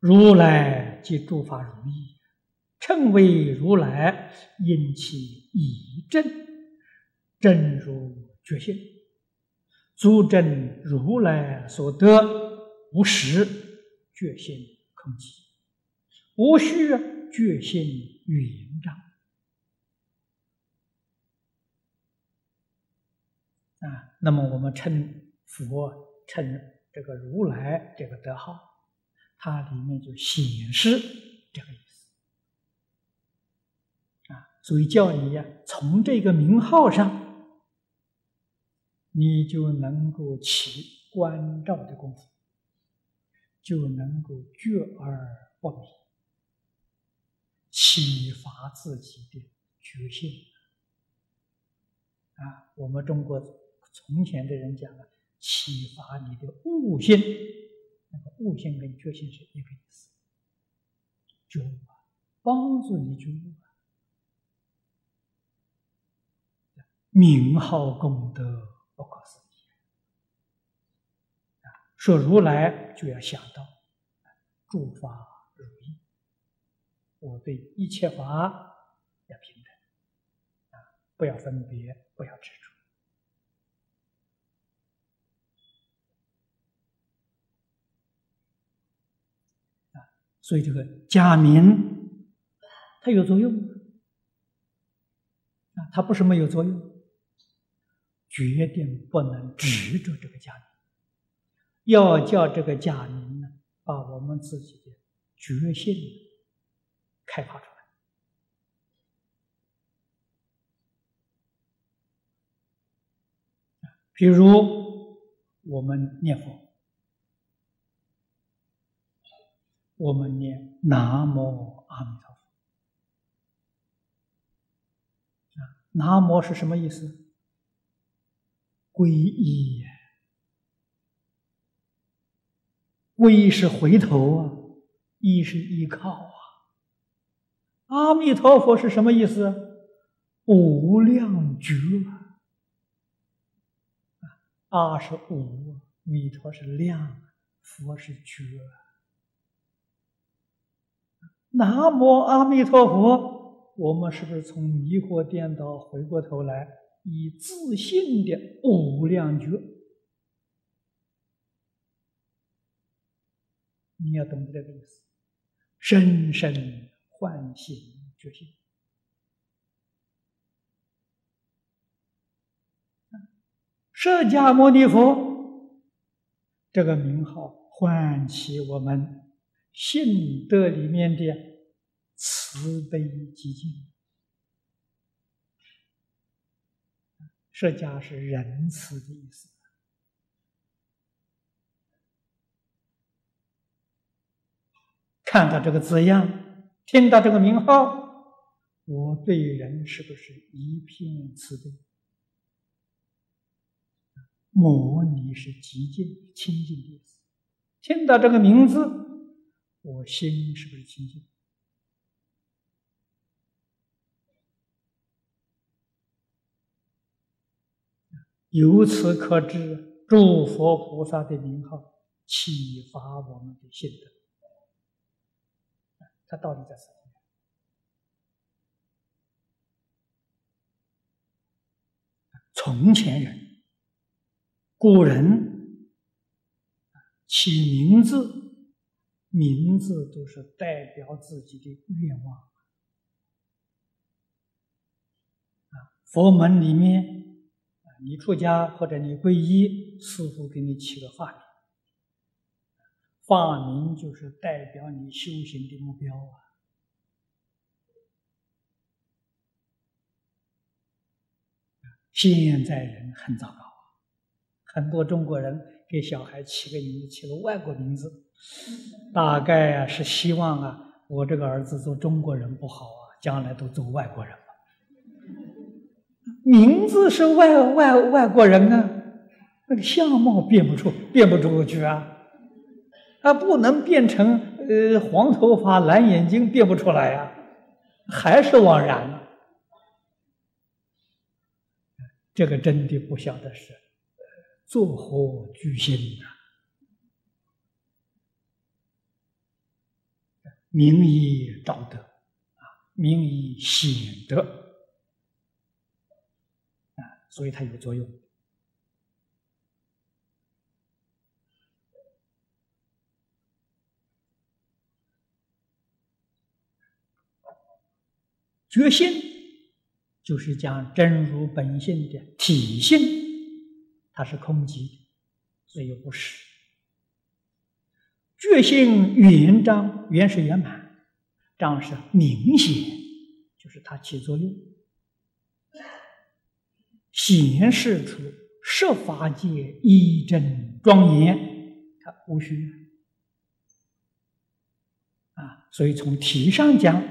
如来即诸法如意，称为如来，因其以正，正如觉性，诸正如来所得，无实觉性空寂，无虚觉性圆障。啊，那么我们称佛称这个如来这个德号，它里面就显示这个意思。啊，所以叫你呀，从这个名号上，你就能够起关照的功夫，就能够觉而不迷，启发自己的觉性。啊，我们中国。从前的人讲了，启发你的悟性，那个悟性跟觉性是一个意思，觉悟啊，帮助你觉悟啊，名号功德不可思议啊！说如来就要想到诸法如意，我对一切法要平等啊，不要分别，不要执着。所以这个假名，它有作用啊，它不是没有作用，决定不能执着这个假名，要叫这个假名呢，把我们自己的觉性开发出来。比如我们念佛。我们念南无阿弥陀佛啊，南无是什么意思？皈依，皈依是回头啊，依是依靠啊。阿弥陀佛是什么意思？无量觉啊，阿是无，弥陀是量，佛是觉。南无阿弥陀佛，我们是不是从迷惑颠倒回过头来，以自信的无量觉？你要懂得这个意思，深深唤醒觉醒。释迦牟尼佛这个名号，唤起我们。信德里面的慈悲寂静，释迦是仁慈的意思。看到这个字样，听到这个名号，我对人是不是一片慈悲？摩尼是极静清净的意思。听到这个名字。我心是不是清净？由此可知，诸佛菩萨的名号启发我们的心德。他到底在什么？从前人、古人起名字。名字都是代表自己的愿望！佛门里面，你出家或者你皈依，师傅给你起个法名，法名就是代表你修行的目标啊。现在人很糟糕啊，很多中国人给小孩起个名字，起个外国名字。大概啊是希望啊，我这个儿子做中国人不好啊，将来都做外国人。名字是外外外国人啊，那个相貌变不出，变不出去啊，啊不能变成呃黄头发蓝眼睛，变不出来呀，还是枉然。这个真的不晓得是作何居心呐？名以道德，啊，名以显德，所以它有作用。觉性就是讲真如本性的体性，它是空寂，所以不是。觉性圆彰，圆是圆满，彰是明显，就是它起作用，显示出十法界一真庄严，它无虚啊。所以从体上讲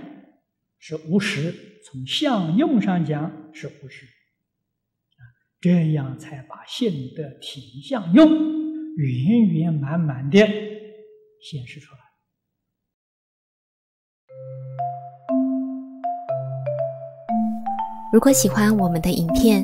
是无实，从相用上讲是无虚啊，这样才把性的体相用圆圆满满的。显示出来。如果喜欢我们的影片，